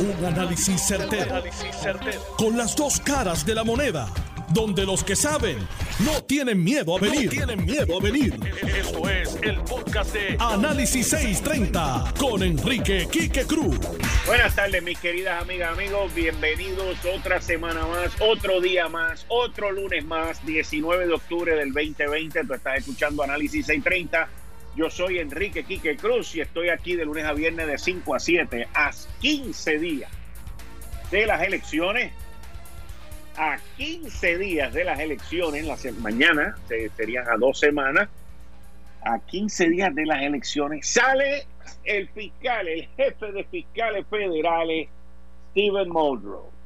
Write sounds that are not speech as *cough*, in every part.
Un análisis certero, Con las dos caras de la moneda. Donde los que saben no tienen miedo a venir. tienen miedo a venir. Esto es el podcast de Análisis 630 con Enrique Quique Cruz. Buenas tardes, mis queridas amigas, amigos. Bienvenidos otra semana más, otro día más, otro lunes más, 19 de octubre del 2020. Tú estás escuchando Análisis 630 yo soy Enrique Quique Cruz y estoy aquí de lunes a viernes de 5 a 7 a 15 días de las elecciones. A 15 días de las elecciones, mañana serían a dos semanas. A 15 días de las elecciones sale el fiscal, el jefe de fiscales federales, Steven Muldrow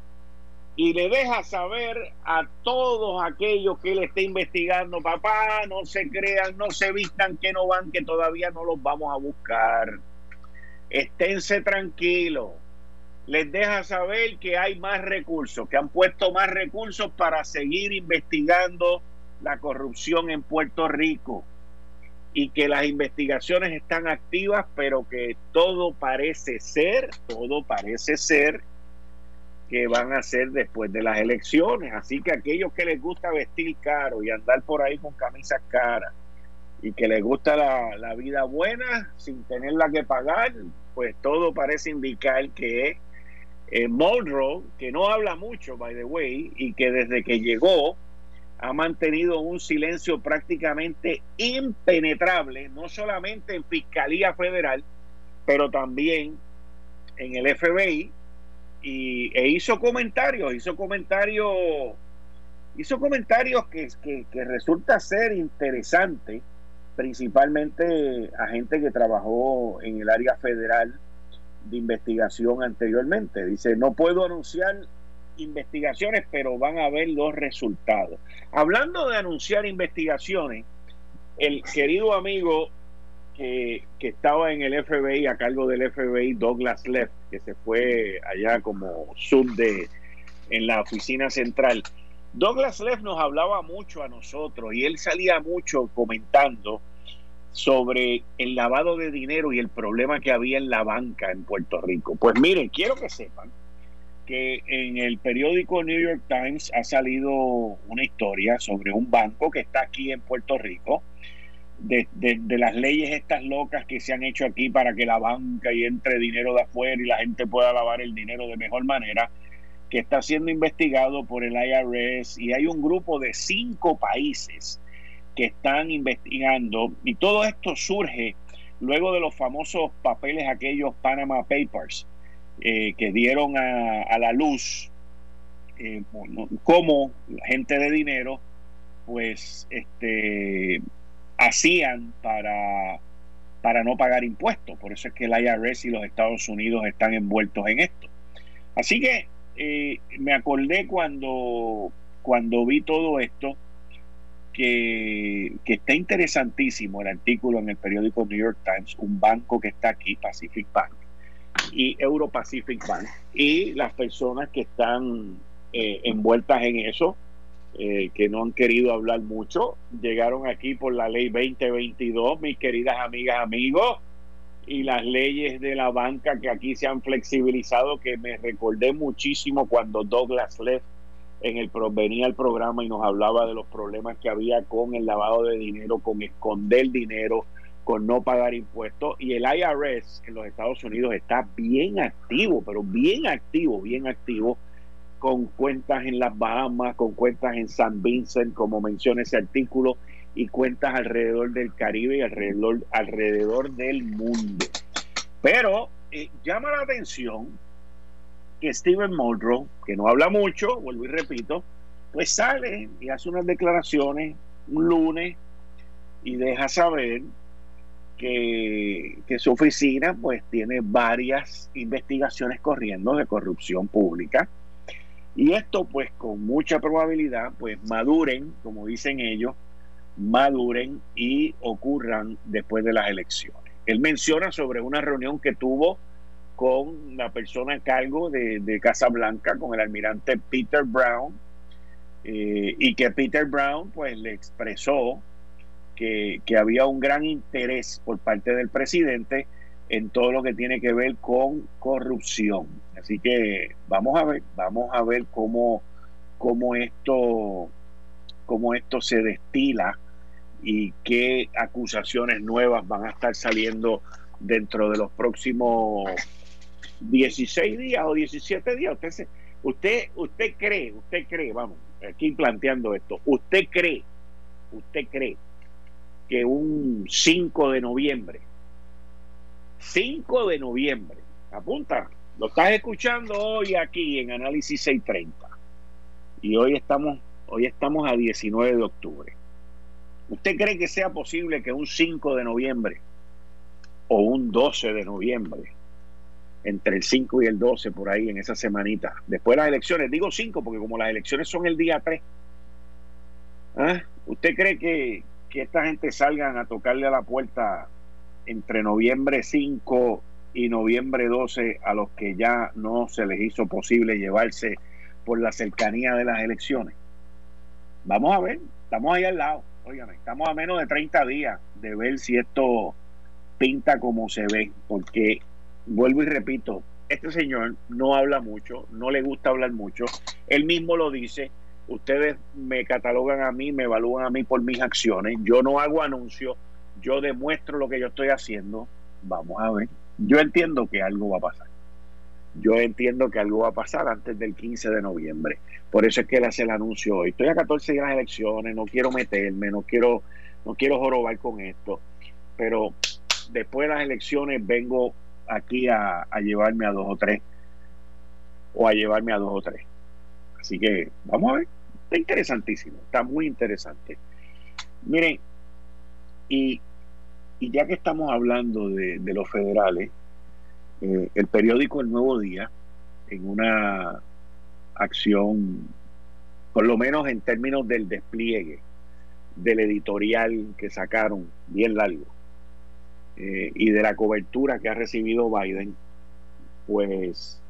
y le deja saber a todos aquellos que él esté investigando, papá, no se crean, no se vistan que no van, que todavía no los vamos a buscar. Esténse tranquilos. Les deja saber que hay más recursos, que han puesto más recursos para seguir investigando la corrupción en Puerto Rico y que las investigaciones están activas, pero que todo parece ser, todo parece ser que van a hacer después de las elecciones. Así que aquellos que les gusta vestir caro y andar por ahí con camisas caras y que les gusta la, vida buena sin tenerla que pagar, pues todo parece indicar que eh, Muldrow, que no habla mucho, by the way, y que desde que llegó ha mantenido un silencio prácticamente impenetrable, no solamente en Fiscalía Federal, pero también en el FBI y, e hizo comentarios, hizo comentarios, hizo comentarios que, que, resulta ser interesante, principalmente a gente que trabajó en el área federal de investigación anteriormente. Dice, no puedo anunciar investigaciones, pero van a ver los resultados. Hablando de anunciar investigaciones, el querido amigo que, estaba en el FBI, a cargo del FBI, Douglas Leff, que se fue allá como sub de en la oficina central. Douglas Leff nos hablaba mucho a nosotros y él salía mucho comentando sobre el lavado de dinero y el problema que había en la banca en Puerto Rico. Pues miren, quiero que sepan que en el periódico New York Times ha salido una historia sobre un banco que está aquí en Puerto Rico, de, de, las leyes estas locas que se han hecho aquí para que la banca y entre dinero de afuera y la gente pueda lavar el dinero de mejor manera, que está siendo investigado por el IRS y hay un grupo de cinco países que están investigando. Y todo esto surge luego de los famosos papeles aquellos Panama Papers eh, que dieron a, la luz eh, como gente de dinero pues este hacían para, para no pagar impuestos. Por eso es que el IRS y los Estados Unidos están envueltos en esto. Así que eh, me acordé cuando, cuando vi todo esto, que, que, está interesantísimo el artículo en el periódico New York Times, un banco que está aquí, Pacific Bank, y Euro Pacific Bank, y las personas que están eh, envueltas en eso, eh, que no han querido hablar mucho. Llegaron aquí por la ley 2022, mis queridas amigas, amigos, y las leyes de la banca que aquí se han flexibilizado, que me recordé muchísimo cuando Douglas Leff en el venía al programa y nos hablaba de los problemas que había con el lavado de dinero, con esconder dinero, con no pagar impuestos. Y el IRS en los Estados Unidos está bien activo, pero bien activo, bien activo con cuentas en las Bahamas, con cuentas en San Vincent, como menciona ese artículo, y cuentas alrededor del Caribe y alrededor, alrededor del mundo. Pero eh, llama la atención que Steven Muldrow, que no habla mucho, vuelvo y repito, pues sale y hace unas declaraciones un lunes y deja saber que, que, su oficina pues tiene varias investigaciones corriendo de corrupción pública y esto pues con mucha probabilidad pues maduren, como dicen ellos, maduren y ocurran después de las elecciones. Él menciona sobre una reunión que tuvo con la persona a cargo de, de Casa Blanca, con el almirante Peter Brown, eh, y que Peter Brown pues le expresó que, que había un gran interés por parte del presidente en todo lo que tiene que ver con corrupción. Así que vamos a ver, vamos a ver cómo, cómo esto, cómo esto se destila y qué acusaciones nuevas van a estar saliendo dentro de los próximos 16 días o 17 días. Usted, usted, usted cree, usted cree, vamos, aquí planteando esto, usted cree, usted cree que un 5 de noviembre, 5 de noviembre, apunta, lo estás escuchando hoy aquí en Análisis 630 y hoy estamos, a 19 de octubre. ¿Usted cree que sea posible que un 5 de noviembre o un 12 de noviembre, entre el 5 y el 12 por ahí en esa semanita, después de las elecciones, digo 5 porque como las elecciones son el día 3, ¿ah? ¿usted cree que, que esta gente salgan a tocarle a la puerta entre noviembre 5 y noviembre 12 a los que ya no se les hizo posible llevarse por la cercanía de las elecciones? Vamos a ver, estamos ahí al lado. Oigan, estamos a menos de 30 días de ver si esto pinta como se ve, porque vuelvo y repito, este señor no habla mucho, no le gusta hablar mucho, él mismo lo dice, ustedes me catalogan a mí, me evalúan a mí por mis acciones, yo no hago anuncios, yo demuestro lo que yo estoy haciendo, vamos a ver, yo entiendo que algo va a pasar yo entiendo que algo va a pasar antes del 15 de noviembre. Por eso es que él hace el anuncio hoy. Estoy a 14 días de las elecciones, no quiero meterme, no quiero, no quiero jorobar con esto, pero después de las elecciones vengo aquí a, a llevarme a dos o tres, o a llevarme a dos o tres. Así que vamos a ver, está interesantísimo, está muy interesante. Miren, y, y ya que estamos hablando de, los federales, eh, el periódico El Nuevo Día, en una acción, por lo menos en términos del despliegue del editorial que sacaron, bien largo, eh, y de la cobertura que ha recibido Biden, pues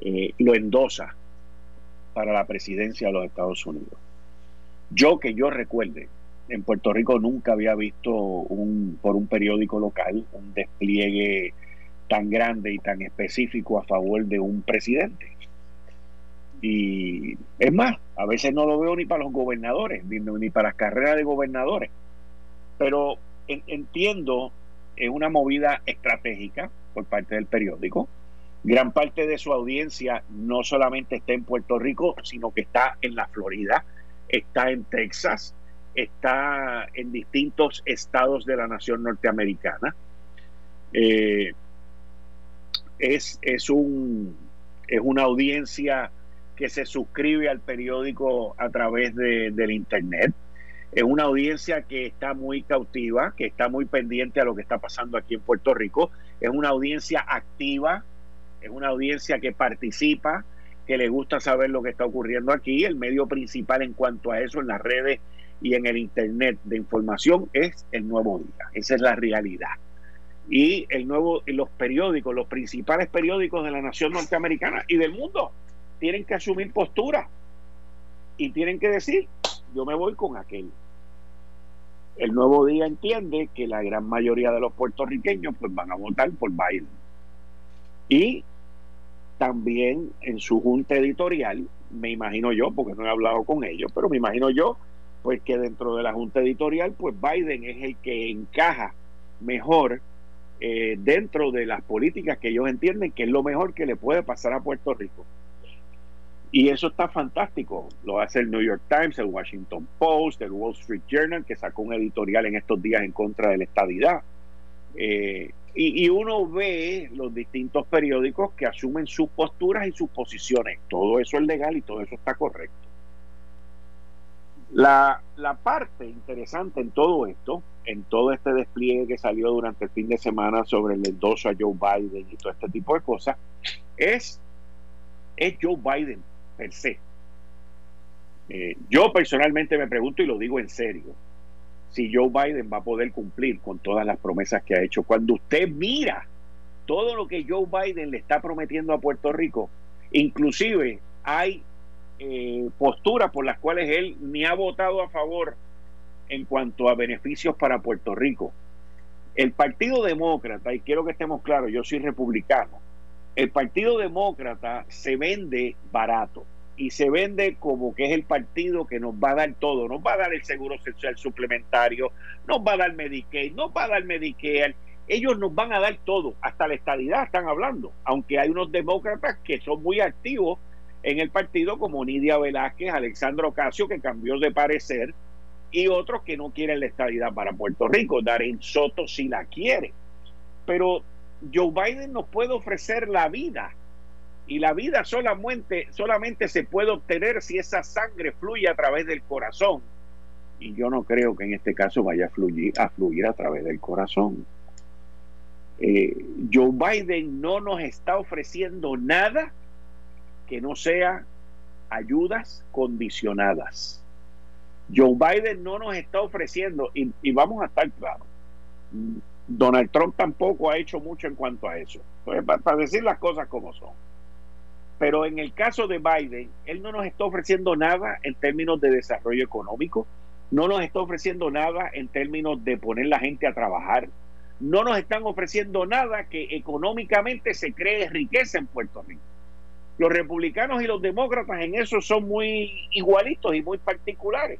eh, lo endosa para la presidencia de los Estados Unidos. Yo que yo recuerde, en Puerto Rico nunca había visto un, por un periódico local un despliegue tan grande y tan específico a favor de un presidente. Y es más, a veces no lo veo ni para los gobernadores, ni, para las carreras de gobernadores. Pero entiendo, es una movida estratégica por parte del periódico. Gran parte de su audiencia no solamente está en Puerto Rico, sino que está en la Florida, está en Texas, está en distintos estados de la nación norteamericana. Eh, es, es, un, es una audiencia que se suscribe al periódico a través de, del Internet. Es una audiencia que está muy cautiva, que está muy pendiente a lo que está pasando aquí en Puerto Rico. Es una audiencia activa, es una audiencia que participa, que le gusta saber lo que está ocurriendo aquí. El medio principal en cuanto a eso en las redes y en el Internet de información es el nuevo día. Esa es la realidad y el nuevo los periódicos, los principales periódicos de la nación norteamericana y del mundo tienen que asumir postura y tienen que decir, yo me voy con aquel. El nuevo día entiende que la gran mayoría de los puertorriqueños pues van a votar por Biden. Y también en su junta editorial, me imagino yo, porque no he hablado con ellos, pero me imagino yo, pues que dentro de la junta editorial, pues Biden es el que encaja mejor eh, dentro de las políticas que ellos entienden que es lo mejor que le puede pasar a Puerto Rico. Y eso está fantástico. Lo hace el New York Times, el Washington Post, el Wall Street Journal, que sacó un editorial en estos días en contra de la estadidad. Eh, y, y, uno ve los distintos periódicos que asumen sus posturas y sus posiciones. Todo eso es legal y todo eso está correcto. La, la parte interesante en todo esto en todo este despliegue que salió durante el fin de semana sobre el endoso a Joe Biden y todo este tipo de cosas, es, es Joe Biden per se. Eh, yo personalmente me pregunto y lo digo en serio, si Joe Biden va a poder cumplir con todas las promesas que ha hecho. Cuando usted mira todo lo que Joe Biden le está prometiendo a Puerto Rico, inclusive hay eh, posturas por las cuales él ni ha votado a favor en cuanto a beneficios para Puerto Rico. El Partido Demócrata, y quiero que estemos claros, yo soy republicano, el Partido Demócrata se vende barato y se vende como que es el partido que nos va a dar todo, nos va a dar el seguro social suplementario, nos va a dar Medicaid, nos va a dar Medicare, ellos nos van a dar todo, hasta la estabilidad están hablando, aunque hay unos demócratas que son muy activos en el partido como Nidia Velázquez, Alexandro Ocasio que cambió de parecer y otros que no quieren la estabilidad para Puerto Rico, Darren Soto si la quiere. Pero Joe Biden nos puede ofrecer la vida y la vida solamente, solamente se puede obtener si esa sangre fluye a través del corazón. Y yo no creo que en este caso vaya a fluir a, fluir a través del corazón. Eh, Joe Biden no nos está ofreciendo nada que no sea ayudas condicionadas. Joe Biden no nos está ofreciendo, y, vamos a estar claros, Donald Trump tampoco ha hecho mucho en cuanto a eso, pues, para, decir las cosas como son. Pero en el caso de Biden, él no nos está ofreciendo nada en términos de desarrollo económico, no nos está ofreciendo nada en términos de poner la gente a trabajar, no nos están ofreciendo nada que económicamente se cree riqueza en Puerto Rico. Los republicanos y los demócratas en eso son muy igualitos y muy particulares.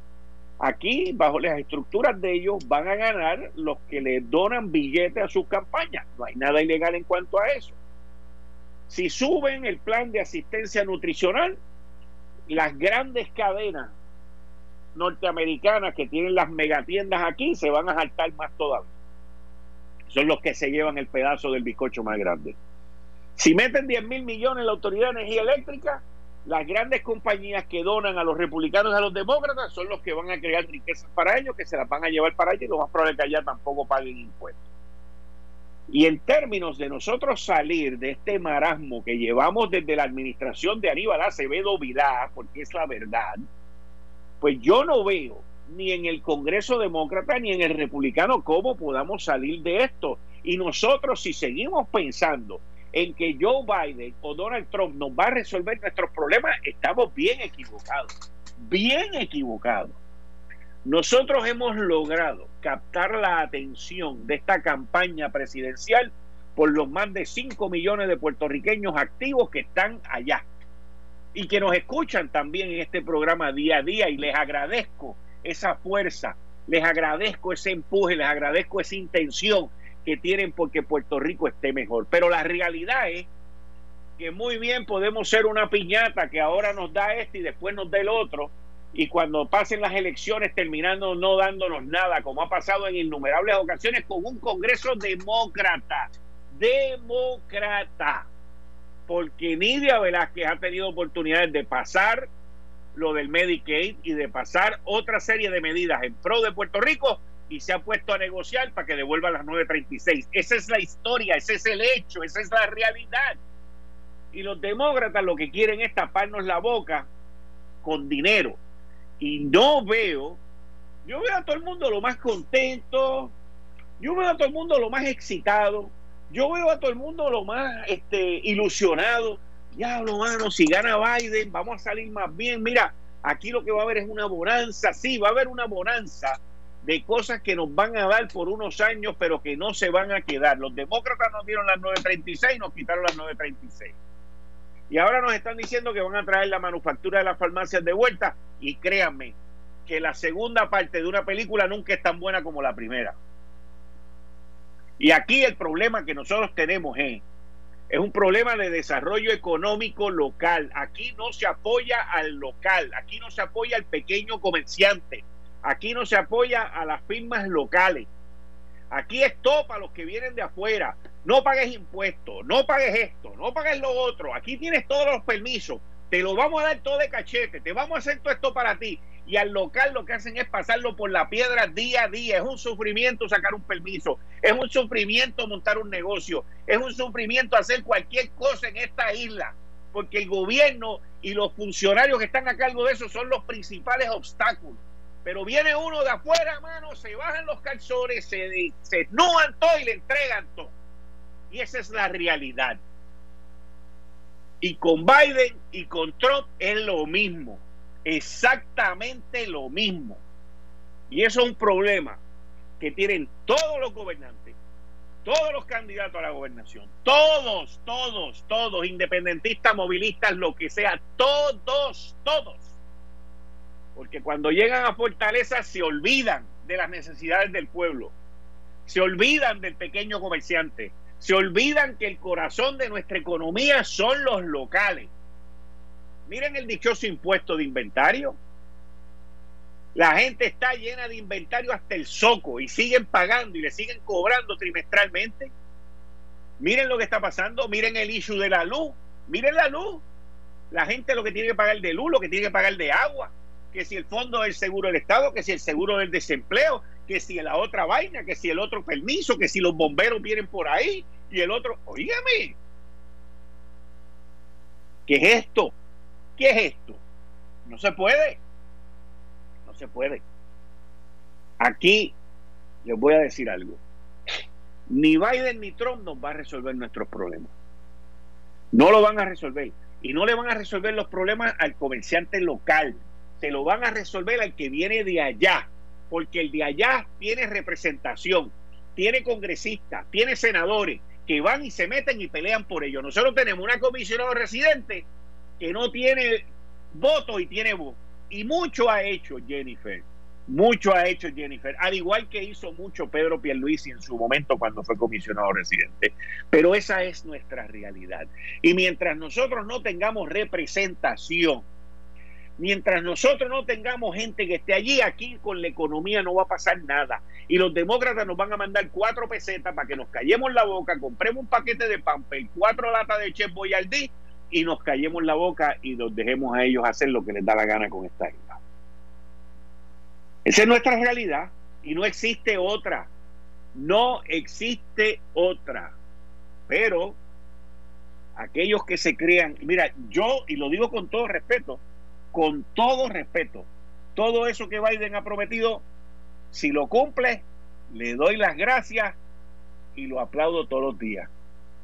Aquí, bajo las estructuras de ellos, van a ganar los que le donan billetes a sus campañas. No hay nada ilegal en cuanto a eso. Si suben el plan de asistencia nutricional, las grandes cadenas norteamericanas que tienen las megatiendas aquí se van a saltar más todavía. Son los que se llevan el pedazo del bizcocho más grande. Si meten 10 mil millones la Autoridad de Energía Eléctrica, las grandes compañías que donan a los republicanos y a los demócratas son los que van a crear riquezas para ellos, que se las van a llevar para allá y lo más probable que allá tampoco paguen impuestos. Y en términos de nosotros salir de este marasmo que llevamos desde la administración de Aníbal Acevedo Vilá, porque es la verdad, pues yo no veo ni en el Congreso Demócrata ni en el Republicano cómo podamos salir de esto. Y nosotros si seguimos pensando en que Joe Biden o Donald Trump nos va a resolver nuestros problemas, estamos bien equivocados, bien equivocados. Nosotros hemos logrado captar la atención de esta campaña presidencial por los más de 5 millones de puertorriqueños activos que están allá y que nos escuchan también en este programa día a día y les agradezco esa fuerza, les agradezco ese empuje, les agradezco esa intención que tienen porque Puerto Rico esté mejor. Pero la realidad es que muy bien podemos ser una piñata que ahora nos da este y después nos da el otro, y cuando pasen las elecciones terminando no dándonos nada, como ha pasado en innumerables ocasiones con un Congreso demócrata, demócrata, porque Nidia Velázquez ha tenido oportunidades de pasar lo del Medicaid y de pasar otra serie de medidas en pro de Puerto Rico y se ha puesto a negociar para que devuelva las 936. Esa es la historia, ese es el hecho, esa es la realidad. Y los demócratas lo que quieren es taparnos la boca con dinero. Y no veo, yo veo a todo el mundo lo más contento, yo veo a todo el mundo lo más excitado, yo veo a todo el mundo lo más este, ilusionado. Diablo, mano, si gana Biden, vamos a salir más bien. Mira, aquí lo que va a haber es una bonanza, sí, va a haber una bonanza de cosas que nos van a dar por unos años, pero que no se van a quedar. Los demócratas nos dieron las 936, nos quitaron las 936. Y ahora nos están diciendo que van a traer la manufactura de las farmacias de vuelta. Y créanme que la segunda parte de una película nunca es tan buena como la primera. Y aquí el problema que nosotros tenemos es, es un problema de desarrollo económico local. Aquí no se apoya al local, aquí no se apoya al pequeño comerciante Aquí no se apoya a las firmas locales. Aquí es todo para los que vienen de afuera. No pagues impuestos, no pagues esto, no pagues lo otro. Aquí tienes todos los permisos. Te lo vamos a dar todo de cachete. Te vamos a hacer todo esto para ti. Y al local lo que hacen es pasarlo por la piedra día a día. Es un sufrimiento sacar un permiso. Es un sufrimiento montar un negocio. Es un sufrimiento hacer cualquier cosa en esta isla. Porque el gobierno y los funcionarios que están a cargo de eso son los principales obstáculos. Pero viene uno de afuera, mano, se bajan los calzones, se, se todo y le entregan todo. Y esa es la realidad. Y con Biden y con Trump es lo mismo. Exactamente lo mismo. Y eso es un problema que tienen todos los gobernantes, todos los candidatos a la gobernación, todos, todos, todos, independentistas, movilistas, lo que sea, todos, todos. Porque cuando llegan a Fortaleza se olvidan de las necesidades del pueblo, se olvidan del pequeño comerciante, se olvidan que el corazón de nuestra economía son los locales. Miren el dichoso impuesto de inventario. La gente está llena de inventario hasta el soco y siguen pagando y le siguen cobrando trimestralmente. Miren lo que está pasando, miren el issue de la luz, miren la luz. La gente lo que tiene que pagar de luz, lo que tiene que pagar de agua, que si el fondo del seguro del Estado, que si el seguro del desempleo, que si la otra vaina, que si el otro permiso, que si los bomberos vienen por ahí y el otro, oígame, ¿qué es esto? ¿Qué es esto? No se puede se puede. Aquí les voy a decir algo. Ni Biden ni Trump nos va a resolver nuestros problemas. No lo van a resolver. Y no le van a resolver los problemas al comerciante local. Se lo van a resolver al que viene de allá. Porque el de allá tiene representación, tiene congresistas, tiene senadores que van y se meten y pelean por ello. Nosotros tenemos una comisionada residente que no tiene voto y tiene voz. Y mucho ha hecho Jennifer. Mucho ha hecho Jennifer, al igual que hizo mucho Pedro Pierluisi en su momento cuando fue comisionado residente. Pero esa es nuestra realidad. Y mientras nosotros no tengamos representación, mientras nosotros no tengamos gente que esté allí, aquí con la economía no va a pasar nada. Y los demócratas nos van a mandar cuatro pesetas para que nos callemos la boca, compremos un paquete de pamper, cuatro latas de Chef Boyardee y nos callemos la boca y los dejemos a ellos hacer lo que les da la gana con esta isla. Esa es nuestra realidad y no existe otra. No existe otra. Pero aquellos que se crean, mira, yo, y lo digo con todo respeto, con todo respeto, todo eso que Biden ha prometido, si lo cumple, le doy las gracias y lo aplaudo todos los días.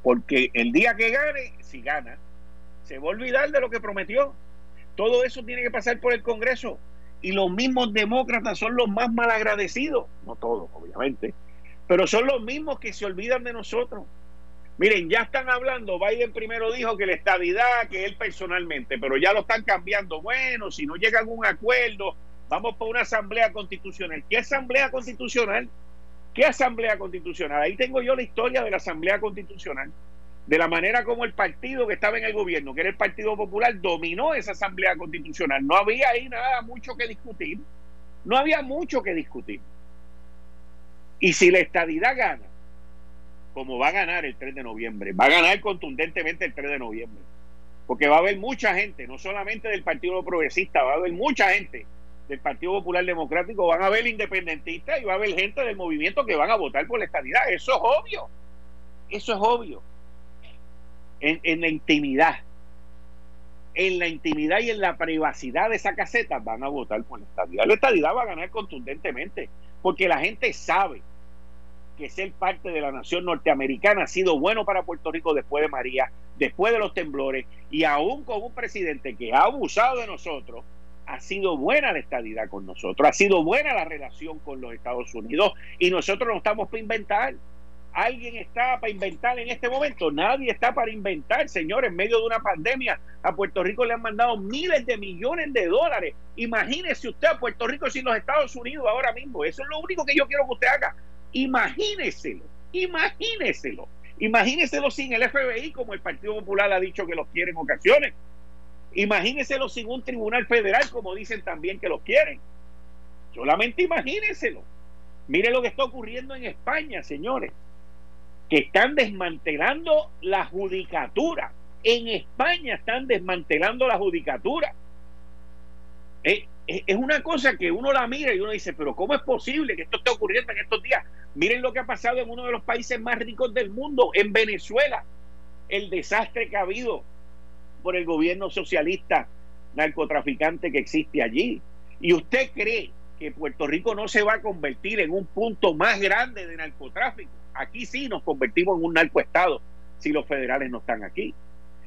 Porque el día que gane, si gana, se va a olvidar de lo que prometió. Todo eso tiene que pasar por el Congreso. Y los mismos demócratas son los más malagradecidos, no todos, obviamente, pero son los mismos que se olvidan de nosotros. Miren, ya están hablando, Biden primero dijo que la estabilidad, que él personalmente, pero ya lo están cambiando. Bueno, si no llega a un acuerdo, vamos por una asamblea constitucional. ¿Qué asamblea constitucional? ¿Qué asamblea constitucional? Ahí tengo yo la historia de la asamblea constitucional de la manera como el partido que estaba en el gobierno, que era el Partido Popular, dominó esa Asamblea Constitucional. No había ahí nada mucho que discutir. No había mucho que discutir. Y si la estadidad gana, como va a ganar el 3 de noviembre, va a ganar contundentemente el 3 de noviembre, porque va a haber mucha gente, no solamente del Partido Progresista, va a haber mucha gente del Partido Popular Democrático, van a haber independentistas y va a haber gente del movimiento que van a votar por la estadidad. Eso es obvio. Eso es obvio en, la intimidad, en la intimidad y en la privacidad de esa caseta van a votar por la estadidad. La estadidad va a ganar contundentemente, porque la gente sabe que ser parte de la nación norteamericana ha sido bueno para Puerto Rico después de María, después de los temblores, y aún con un presidente que ha abusado de nosotros, ha sido buena la estadidad con nosotros, ha sido buena la relación con los Estados Unidos, y nosotros no estamos para inventar. ¿Alguien está para inventar en este momento? Nadie está para inventar, señores. En medio de una pandemia, a Puerto Rico le han mandado miles de millones de dólares. Imagínese usted a Puerto Rico sin los Estados Unidos ahora mismo. Eso es lo único que yo quiero que usted haga. Imagíneselo, imagíneselo. Imagíneselo sin el FBI, como el Partido Popular ha dicho que los quiere en ocasiones. Imagíneselo sin un tribunal federal, como dicen también que los quieren. Solamente imagíneselo. Mire lo que está ocurriendo en España, señores que están desmantelando la judicatura. En España están desmantelando la judicatura. Eh, es una cosa que uno la mira y uno dice, pero ¿cómo es posible que esto esté ocurriendo en estos días? Miren lo que ha pasado en uno de los países más ricos del mundo, en Venezuela, el desastre que ha habido por el gobierno socialista narcotraficante que existe allí. ¿Y usted cree que Puerto Rico no se va a convertir en un punto más grande de narcotráfico? Aquí sí nos convertimos en un narcoestado si los federales no están aquí.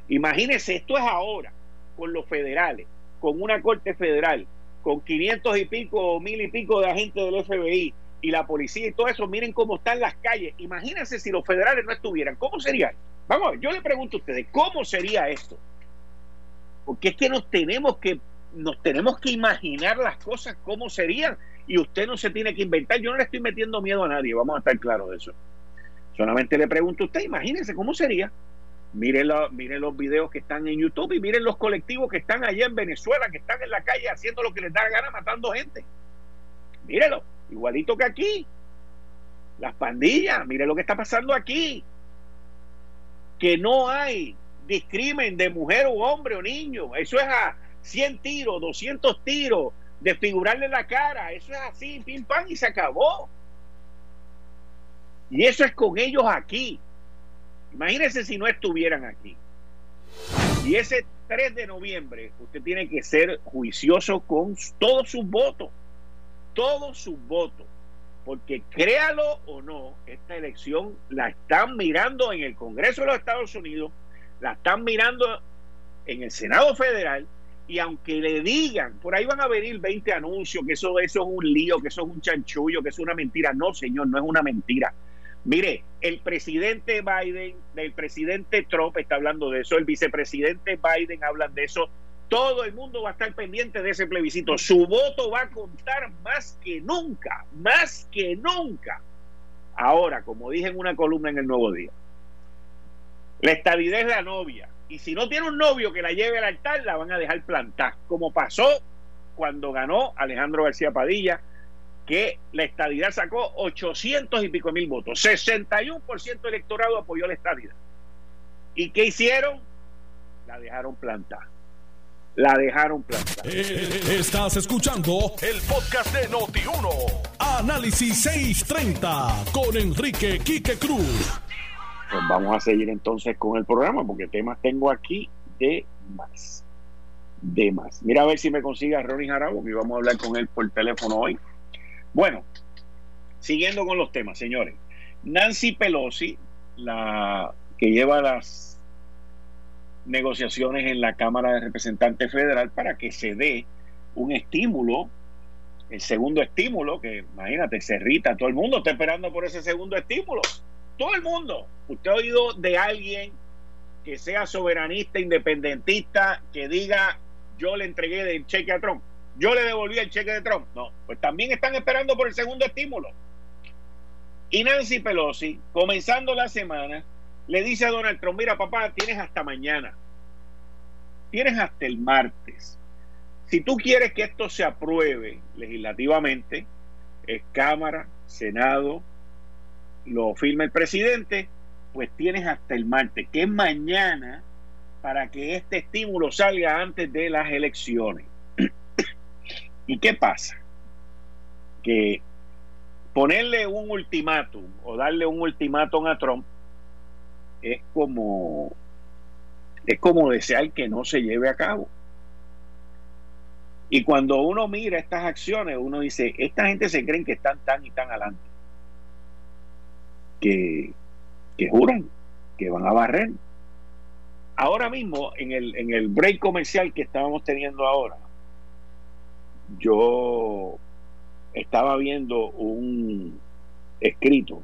Imagínense, esto es ahora, con los federales, con una corte federal, con 500 y pico mil y pico de agentes del FBI y la policía y todo eso, miren cómo están las calles. Imagínense si los federales no estuvieran, ¿cómo sería? Vamos, yo le pregunto a ustedes, ¿cómo sería esto? Porque es que nos tenemos que nos tenemos que imaginar las cosas cómo serían y usted no se tiene que inventar. Yo no le estoy metiendo miedo a nadie, vamos a estar claros de eso. Solamente le pregunto a usted, imagínense cómo sería. Miren, los videos que están en YouTube y miren los colectivos que están allá en Venezuela, que están en la calle haciendo lo que les da la gana, matando gente. Mírenlo, igualito que aquí. Las pandillas, miren lo que está pasando aquí. Que no hay discrimen de mujer o hombre o niño. Eso es a 100 tiros, 200 tiros, desfigurarle la cara. Eso es así, pim pam, y se acabó. Y eso es con ellos aquí. Imagínense si no estuvieran aquí. Y ese 3 de noviembre usted tiene que ser juicioso con todos sus votos. Todos sus votos. Porque créalo o no, esta elección la están mirando en el Congreso de los Estados Unidos, la están mirando en el Senado Federal y aunque le digan, por ahí van a venir 20 anuncios, que eso, eso es un lío, que eso es un chanchullo, que es una mentira. No, señor, no es una mentira. Mire, el presidente Biden, el presidente Trump está hablando de eso, el vicepresidente Biden habla de eso, todo el mundo va a estar pendiente de ese plebiscito. Su voto va a contar más que nunca, más que nunca. Ahora, como dije en una columna en el Nuevo Día, la estabilidad es la novia. Y si no tiene un novio que la lleve al altar, la van a dejar plantar, como pasó cuando ganó Alejandro García Padilla que la estadidad sacó 800 y pico mil votos. 61% electorado apoyó la estadidad. ¿Y qué hicieron? La dejaron plantar. La dejaron plantar. Eh, estás escuchando el podcast de Noti1. Análisis 630 con Enrique Quique Cruz. Pues vamos a seguir entonces con el programa porque temas tengo aquí de más. De más. Mira a ver si me consigue a Ronnie Jarabo, que vamos a hablar con él por teléfono hoy bueno, siguiendo con los temas, señores. Nancy Pelosi, la que lleva las negociaciones en la Cámara de Representantes Federal para que se dé un estímulo, el segundo estímulo, que imagínate, se irrita, todo el mundo está esperando por ese segundo estímulo. Todo el mundo. Usted ha oído de alguien que sea soberanista, independentista, que diga yo le entregué el cheque a Trump yo le devolví el cheque de Trump. No, pues también están esperando por el segundo estímulo. Y Nancy Pelosi, comenzando la semana, le dice a Donald Trump, mira papá, tienes hasta mañana. Tienes hasta el martes. Si tú quieres que esto se apruebe legislativamente, es Cámara, Senado, lo firma el presidente, pues tienes hasta el martes, que es mañana, para que este estímulo salga antes de las elecciones. ¿Y qué pasa? Que ponerle un ultimátum o darle un ultimátum a Trump es como es como desear que no se lleve a cabo. Y cuando uno mira estas acciones, uno dice, esta gente se creen que están tan y tan adelante, que, que juran que van a barrer. Ahora mismo, en el, en el break comercial que estábamos teniendo ahora, yo estaba viendo un escrito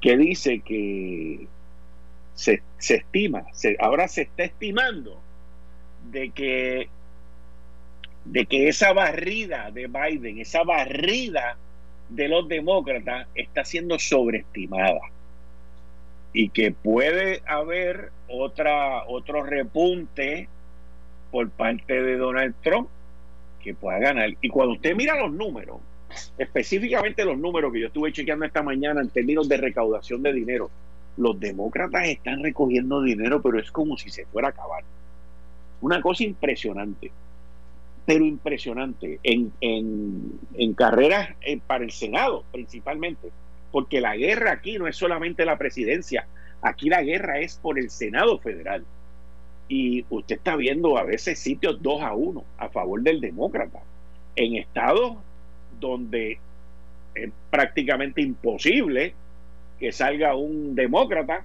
que dice que se, estima, ahora se está estimando de que de que esa barrida de Biden, esa barrida de los demócratas está siendo sobreestimada y que puede haber otra otro repunte por parte de Donald Trump que pueda ganar. Y cuando usted mira los números, específicamente los números que yo estuve chequeando esta mañana en términos de recaudación de dinero, los demócratas están recogiendo dinero, pero es como si se fuera a acabar. Una cosa impresionante, pero impresionante, en, en, en carreras eh, para el Senado principalmente, porque la guerra aquí no es solamente la presidencia, aquí la guerra es por el Senado federal y usted está viendo a veces sitios 2 a 1 a favor del demócrata en estados donde es prácticamente imposible que salga un demócrata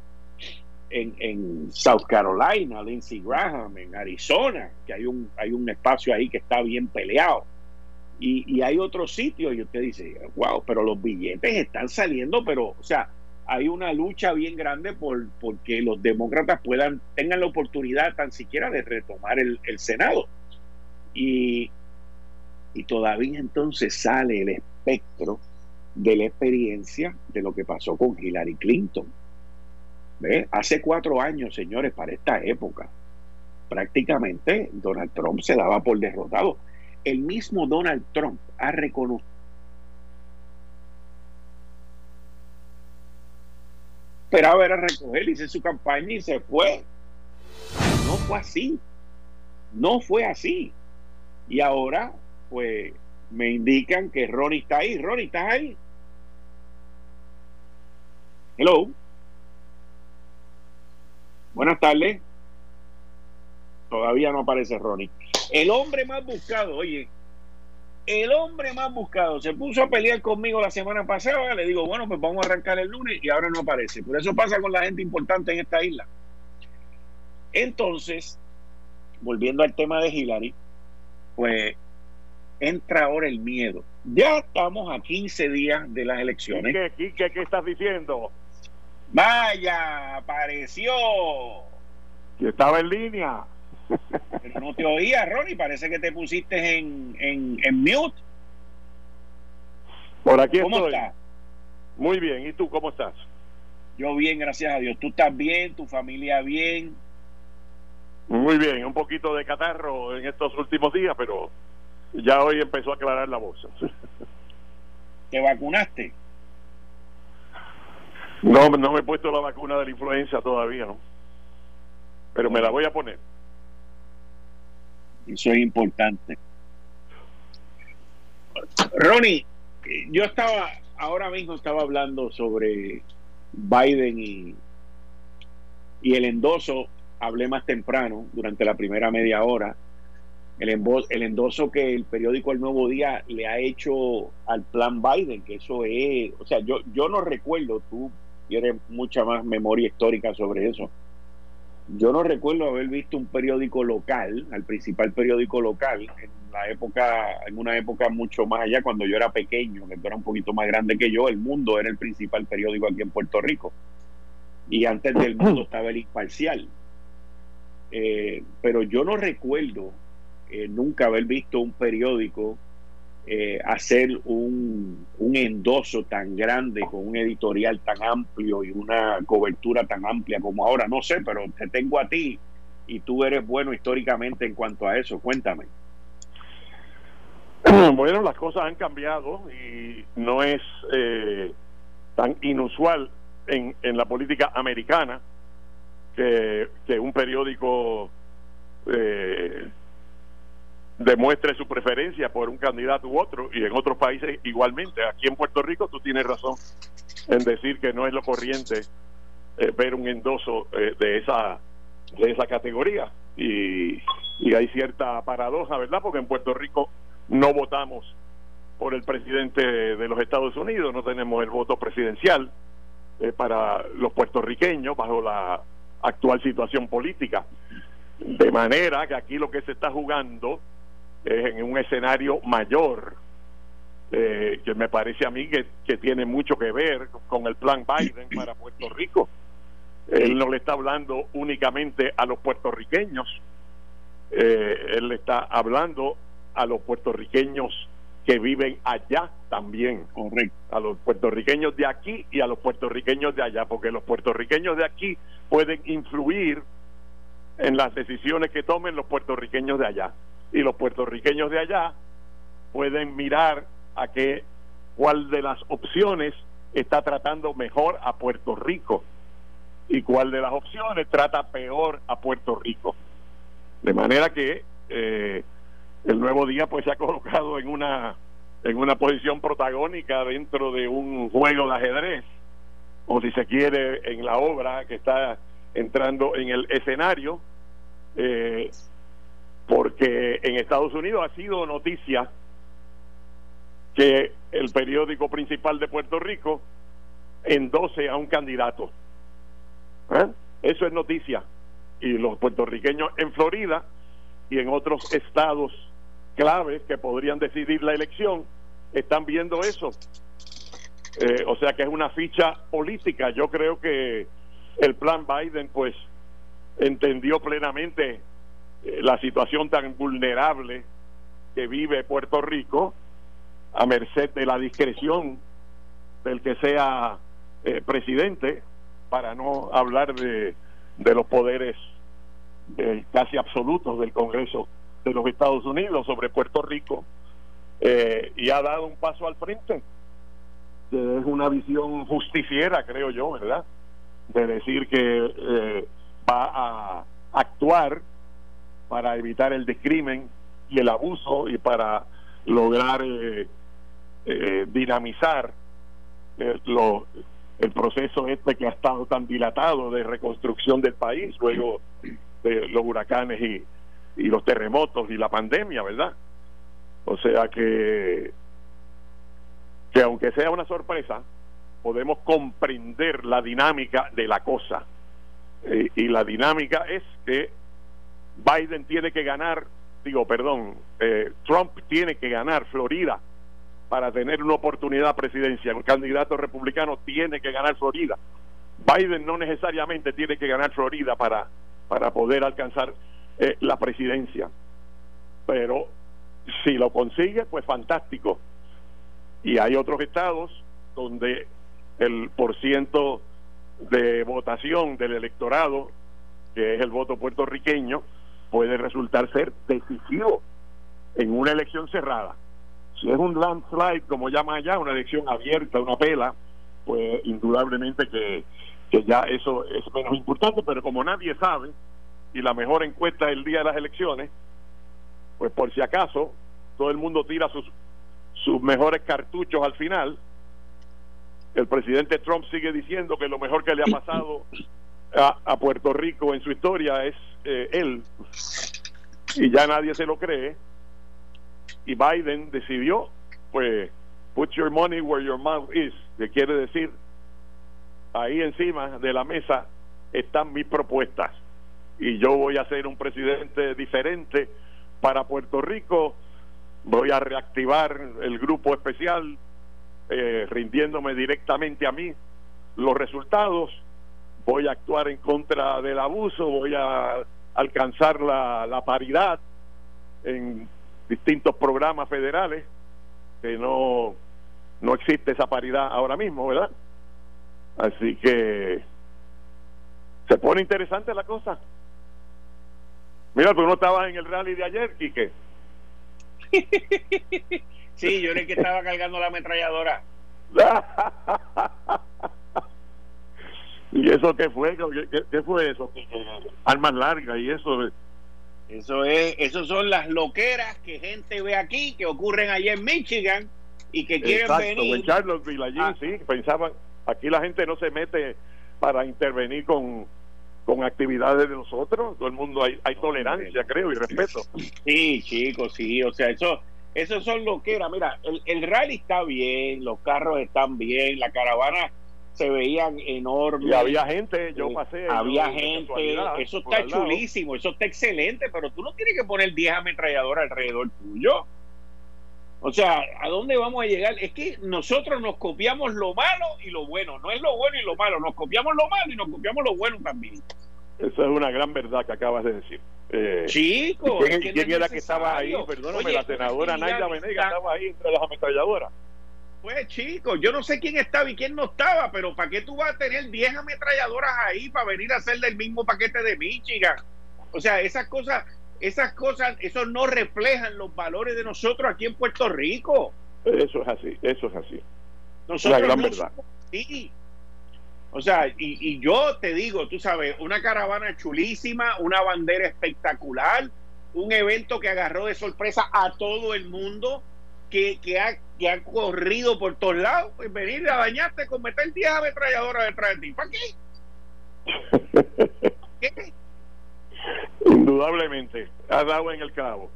en, en, South Carolina, Lindsey Graham, en Arizona, que hay un, hay un espacio ahí que está bien peleado. Y, hay otros sitios y usted dice, wow, pero los billetes están saliendo, pero, o sea, hay una lucha bien grande por porque los demócratas puedan tengan la oportunidad tan siquiera de retomar el, Senado. Y, y todavía entonces sale el espectro de la experiencia de lo que pasó con Hillary Clinton. ¿Ve? Hace cuatro años, señores, para esta época, prácticamente Donald Trump se daba por derrotado. El mismo Donald Trump ha reconocido esperaba era recoger, hice su campaña y se fue. No fue así. No fue así. Y ahora, pues, me indican que Ronnie está ahí. Ronnie, ¿estás ahí? Hello. Buenas tardes. Todavía no aparece Ronnie. El hombre más buscado, oye, el hombre más buscado se puso a pelear conmigo la semana pasada. Le digo, bueno, pues vamos a arrancar el lunes y ahora no aparece. Por eso pasa con la gente importante en esta isla. Entonces, volviendo al tema de Hillary, pues entra ahora el miedo. Ya estamos a 15 días de las elecciones. ¿Qué, qué, qué estás diciendo? Vaya, apareció. Que estaba en línea. Pero no te oía, Ronnie. Parece que te pusiste en, en, en mute. Por aquí ¿Cómo estás? Muy bien. ¿Y tú cómo estás? Yo bien, gracias a Dios. ¿Tú estás bien? ¿Tu familia bien? Muy bien. Un poquito de catarro en estos últimos días, pero ya hoy empezó a aclarar la voz. ¿Te vacunaste? No, no me he puesto la vacuna de la influenza todavía, ¿no? Pero me la voy a poner. Eso es importante. Ronnie, yo estaba, ahora mismo estaba hablando sobre Biden y, y el endoso, hablé más temprano, durante la primera media hora, el, el endoso que el periódico El Nuevo Día le ha hecho al plan Biden, que eso es, o sea, yo, yo no recuerdo, tú tienes mucha más memoria histórica sobre eso, yo no recuerdo haber visto un periódico local, al principal periódico local, en la época, en una época mucho más allá, cuando yo era pequeño, que era un poquito más grande que yo, el mundo era el principal periódico aquí en Puerto Rico. Y antes del *clears throat* mundo estaba el imparcial. Eh, pero yo no recuerdo eh, nunca haber visto un periódico eh, hacer un, un, endoso tan grande, con un editorial tan amplio y una cobertura tan amplia como ahora. No sé, pero te tengo a ti y tú eres bueno históricamente en cuanto a eso. Cuéntame. *clears throat* Bueno, las cosas han cambiado y no es eh, tan inusual en, en la política americana que, que un periódico eh, demuestre su preferencia por un candidato u otro y en otros países igualmente. Aquí en Puerto Rico tú tienes razón en decir que no es lo corriente eh, ver un endoso eh, de esa de esa categoría y, y hay cierta paradoja, ¿verdad? Porque en Puerto Rico no votamos por el presidente de los Estados Unidos, no tenemos el voto presidencial eh, para los puertorriqueños bajo la actual situación política. De manera que aquí lo que se está jugando en un escenario mayor, eh, que me parece a mí que, que, tiene mucho que ver con el plan Biden para Puerto Rico. Él no le está hablando únicamente a los puertorriqueños, eh, él le está hablando a los puertorriqueños que viven allá también, a los puertorriqueños de aquí y a los puertorriqueños de allá, porque los puertorriqueños de aquí pueden influir en las decisiones que tomen los puertorriqueños de allá y los puertorriqueños de allá pueden mirar a qué cuál de las opciones está tratando mejor a Puerto Rico y cuál de las opciones trata peor a Puerto Rico. De manera que eh, el nuevo día pues se ha colocado en una en una posición protagónica dentro de un juego de ajedrez o si se quiere en la obra que está entrando en el escenario eh, porque en Estados Unidos ha sido noticia que el periódico principal de Puerto Rico endose a un candidato. ¿Eh? Eso es noticia. Y los puertorriqueños en Florida y en otros estados claves que podrían decidir la elección están viendo eso. Eh, o sea que es una ficha política. Yo creo que el plan Biden, pues, entendió plenamente la situación tan vulnerable que vive Puerto Rico a merced de la discreción del que sea eh, presidente, para no hablar de, de los poderes casi absolutos del Congreso de los Estados Unidos sobre Puerto Rico, eh, y ha dado un paso al frente, que es una visión justiciera, creo yo, ¿verdad? De decir que eh, va a actuar para evitar el discrimen y el abuso y para lograr eh, dinamizar lo, el proceso este que ha estado tan dilatado de reconstrucción del país luego de los huracanes y, y los terremotos y la pandemia, ¿verdad? O sea que que aunque sea una sorpresa, podemos comprender la dinámica de la cosa. Eh, y la dinámica es que Biden tiene que ganar, digo, perdón, eh, Trump tiene que ganar Florida para tener una oportunidad presidencial. Un candidato republicano tiene que ganar Florida. Biden no necesariamente tiene que ganar Florida para, para poder alcanzar eh, la presidencia. Pero si lo consigue, pues fantástico. Y hay otros estados donde el porciento de votación del electorado, que es el voto puertorriqueño, puede resultar ser decisivo en una elección cerrada. Si es un landslide, como llaman allá, una elección abierta, una pela, pues indudablemente que, que ya eso es menos importante, pero como nadie sabe, y la mejor encuesta el día de las elecciones, pues por si acaso todo el mundo tira sus, sus mejores cartuchos al final. El presidente Trump sigue diciendo que lo mejor que le ha pasado a, Puerto Rico en su historia es eh, él, y ya nadie se lo cree. Y Biden decidió, pues, put your money where your mouth is, que quiere decir, ahí encima de la mesa están mis propuestas. Y yo voy a ser un presidente diferente para Puerto Rico, voy a reactivar el grupo especial, eh, rindiéndome directamente a mí los resultados, voy a actuar en contra del abuso, voy a alcanzar la, la paridad en distintos programas federales, que no, no existe esa paridad ahora mismo, ¿verdad? Así que se pone interesante la cosa. Mira, tú no estabas en el rally de ayer, Quique. *laughs* sí, yo era el que estaba cargando la ametralladora. *laughs* ¿Y eso qué fue? ¿Qué, fue eso? Armas largas y eso. Eso es, eso son las loqueras que gente ve aquí, que ocurren allá en Michigan y que quieren Exacto, venir. En Charlottesville, allí ah. sí, pensaban, aquí la gente no se mete para intervenir con, con actividades de nosotros, todo el mundo hay, hay tolerancia, creo, y respeto. Sí, chicos, sí, o sea, eso, eso son loqueras. Mira, el, el rally está bien, los carros están bien, la caravana se veían enormes. Y había gente, yo eh, pasé. había gente, eso está chulísimo, eso está excelente, pero tú no tienes que poner 10 ametralladoras alrededor tuyo. O sea, ¿a dónde vamos a llegar? Es que nosotros nos copiamos lo malo y lo bueno, no es lo bueno y lo malo, nos copiamos lo malo y nos copiamos lo bueno también. Esa es una gran verdad que acabas de decir. Eh, Chico, ¿quién, era que estaba ahí? Perdóname, la senadora Naida Venegas estaba ahí entre las ametralladoras. Pues chicos, yo no sé quién estaba y quién no estaba, pero ¿para qué tú vas a tener 10 ametralladoras ahí para venir a hacer del mismo paquete de Michigan? O sea, esas cosas, esas cosas, eso no reflejan los valores de nosotros aquí en Puerto Rico. Eso es así, eso es así. Nosotros la gran verdad. Sí. O sea, y, y yo te digo, tú sabes, una caravana chulísima, una bandera espectacular, un evento que agarró de sorpresa a todo el mundo que, que, ha, que ha corrido por todos lados, pues venir a dañarte con meter 10 ametralladoras detrás de ti. ¿Para qué? *laughs* ¿Qué? Indudablemente, ha dado en el cabo.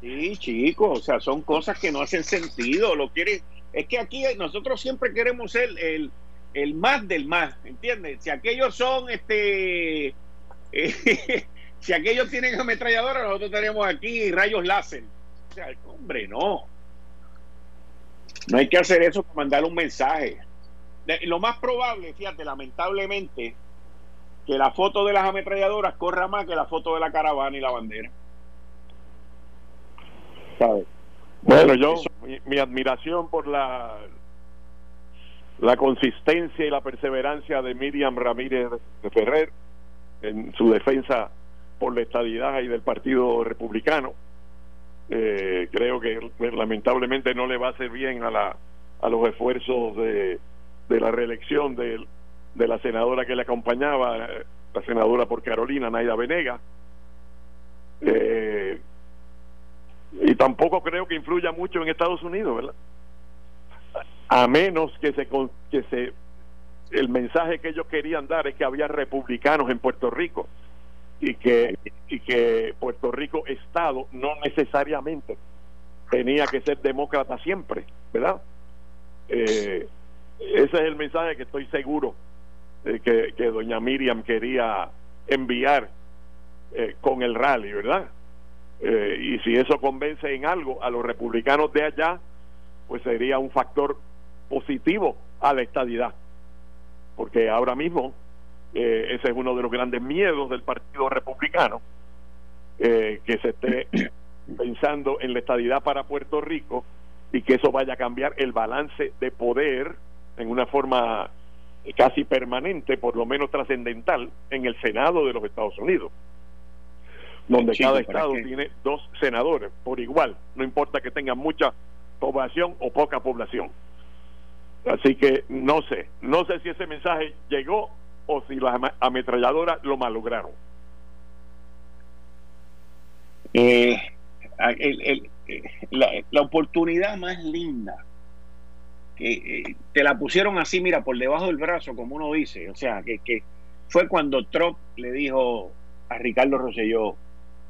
Sí, chicos, o sea, son cosas que no hacen sentido. Lo quiere, es que aquí nosotros siempre queremos ser el, el más del más, ¿entiendes? Si aquellos son, este, *laughs* si aquellos tienen ametralladoras, nosotros tenemos aquí rayos láser. sea, hombre, no. No hay que hacer eso para mandar un mensaje. Lo más probable, fíjate, lamentablemente, que la foto de las ametralladoras corra más que la foto de la caravana y la bandera. Bueno, yo, mi, admiración por la, la consistencia y la perseverancia de Miriam Ramírez de Ferrer en su defensa por la estabilidad y del Partido Republicano. Eh, creo que lamentablemente no le va a hacer bien a, la, a los esfuerzos de, de la reelección de, de la senadora que le acompañaba, la senadora por Carolina, Naida Venega. Eh, y tampoco creo que influya mucho en Estados Unidos, ¿verdad? A menos que se, que se el mensaje que ellos querían dar es que había republicanos en Puerto Rico y que y que Puerto Rico estado no necesariamente tenía que ser demócrata siempre, ¿verdad? Eh, ese es el mensaje que estoy seguro que, que doña Miriam quería enviar eh, con el rally, ¿verdad? Eh, y si eso convence en algo a los republicanos de allá, pues sería un factor positivo a la estadidad. Porque ahora mismo eh, ese es uno de los grandes miedos del Partido Republicano, eh, que se esté *coughs* pensando en la estadidad para Puerto Rico y que eso vaya a cambiar el balance de poder en una forma casi permanente, por lo menos trascendental, en el Senado de los Estados Unidos donde cada estado tiene dos senadores por igual, no importa que tengan mucha población o poca población. Así que no sé, no sé si ese mensaje llegó o si las ametralladoras lo malograron. Eh, la, oportunidad más linda que eh, te la pusieron así, mira, por debajo del brazo, como uno dice, o sea, que, fue cuando Trump le dijo a Ricardo Rosselló,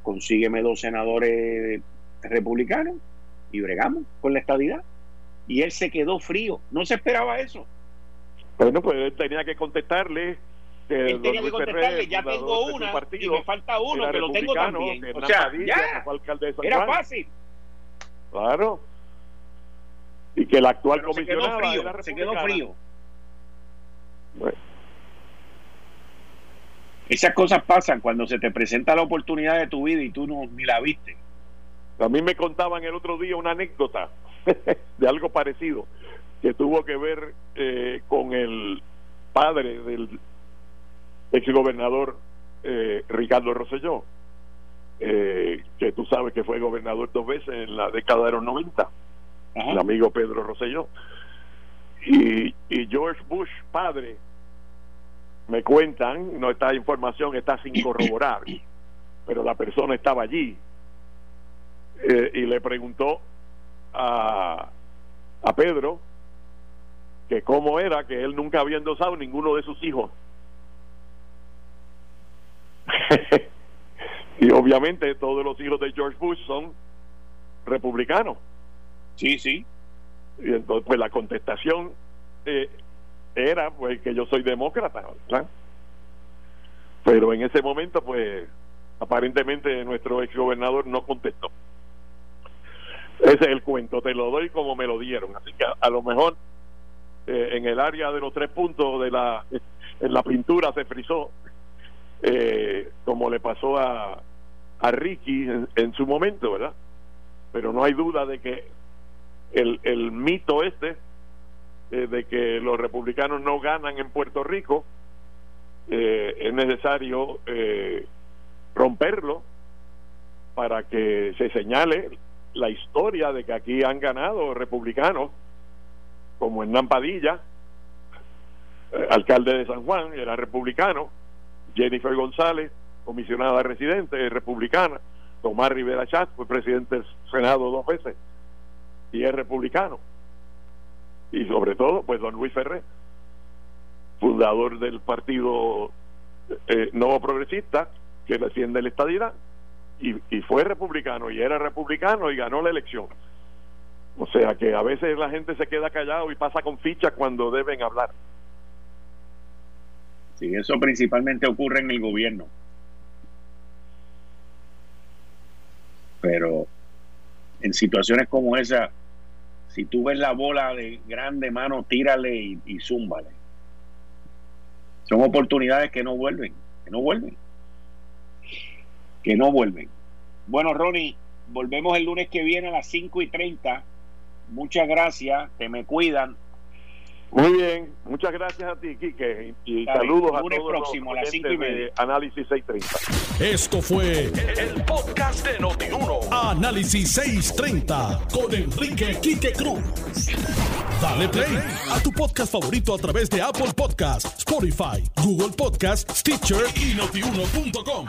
consígueme dos senadores republicanos y bregamos con la estadidad. Y él se quedó frío, no se esperaba eso. Bueno, pues él tenía que contestarle. Que él tenía que contestarle, ya tengo una y me falta uno que lo tengo también. O sea, ya, era fácil. Claro. Y que el actual comisionado se quedó frío. Bueno. Esas cosas pasan cuando se te presenta la oportunidad de tu vida y tú no ni la viste. A mí me contaban el otro día una anécdota *laughs* de algo parecido que tuvo que ver eh, con el padre del exgobernador eh, Ricardo Rosselló, eh, que tú sabes que fue gobernador dos veces en la década de los 90, el amigo Pedro Rosselló. Y, y George Bush, padre, me cuentan, no esta información está sin corroborar, pero la persona estaba allí eh, y le preguntó a, a Pedro que cómo era que él nunca había endosado ninguno de sus hijos. *laughs* y obviamente todos los hijos de George Bush son republicanos. Sí, sí. Y entonces, pues la contestación eh, era pues que yo soy demócrata, Pero en ese momento, pues, aparentemente nuestro exgobernador no contestó. Ese es el cuento, te lo doy como me lo dieron. Así que a, lo mejor eh, en el área de los tres puntos de la en la pintura se frizó, eh, como le pasó a, a Ricky en, su momento, ¿verdad? Pero no hay duda de que el, el mito este eh, de que los republicanos no ganan en Puerto Rico, eh, es necesario eh, romperlo para que se señale la historia de que aquí han ganado republicanos, como Hernán Padilla, alcalde de San Juan, era republicano, Jennifer González, comisionada residente, republicana, Tomás Rivera Chat, fue presidente del Senado dos veces y es republicano. Y sobre todo pues don Luis Ferrer fundador del partido eh, nuevo progresista que defiende la estadidad y, y fue republicano y era republicano y ganó la elección o sea que a veces la gente se queda callado y pasa con ficha cuando deben hablar sí eso principalmente ocurre en el gobierno pero en situaciones como esa, si tú ves la bola de grande mano, tírale y, y zúmbale. Son oportunidades que no vuelven, que no vuelven. Que no vuelven. Bueno, Ronnie, volvemos el lunes que viene a las 5 y 30. Muchas gracias, te me cuidan. Muy bien, muchas gracias a ti, Quique, y saludos a todos próximo, a las 5 y media. Análisis 630. Esto fue el, podcast de Notiuno. Análisis 630 con Enrique Quique Cruz. Dale play a tu podcast favorito a través de Apple Podcasts, Spotify, Google Podcasts, Stitcher y notiuno.com.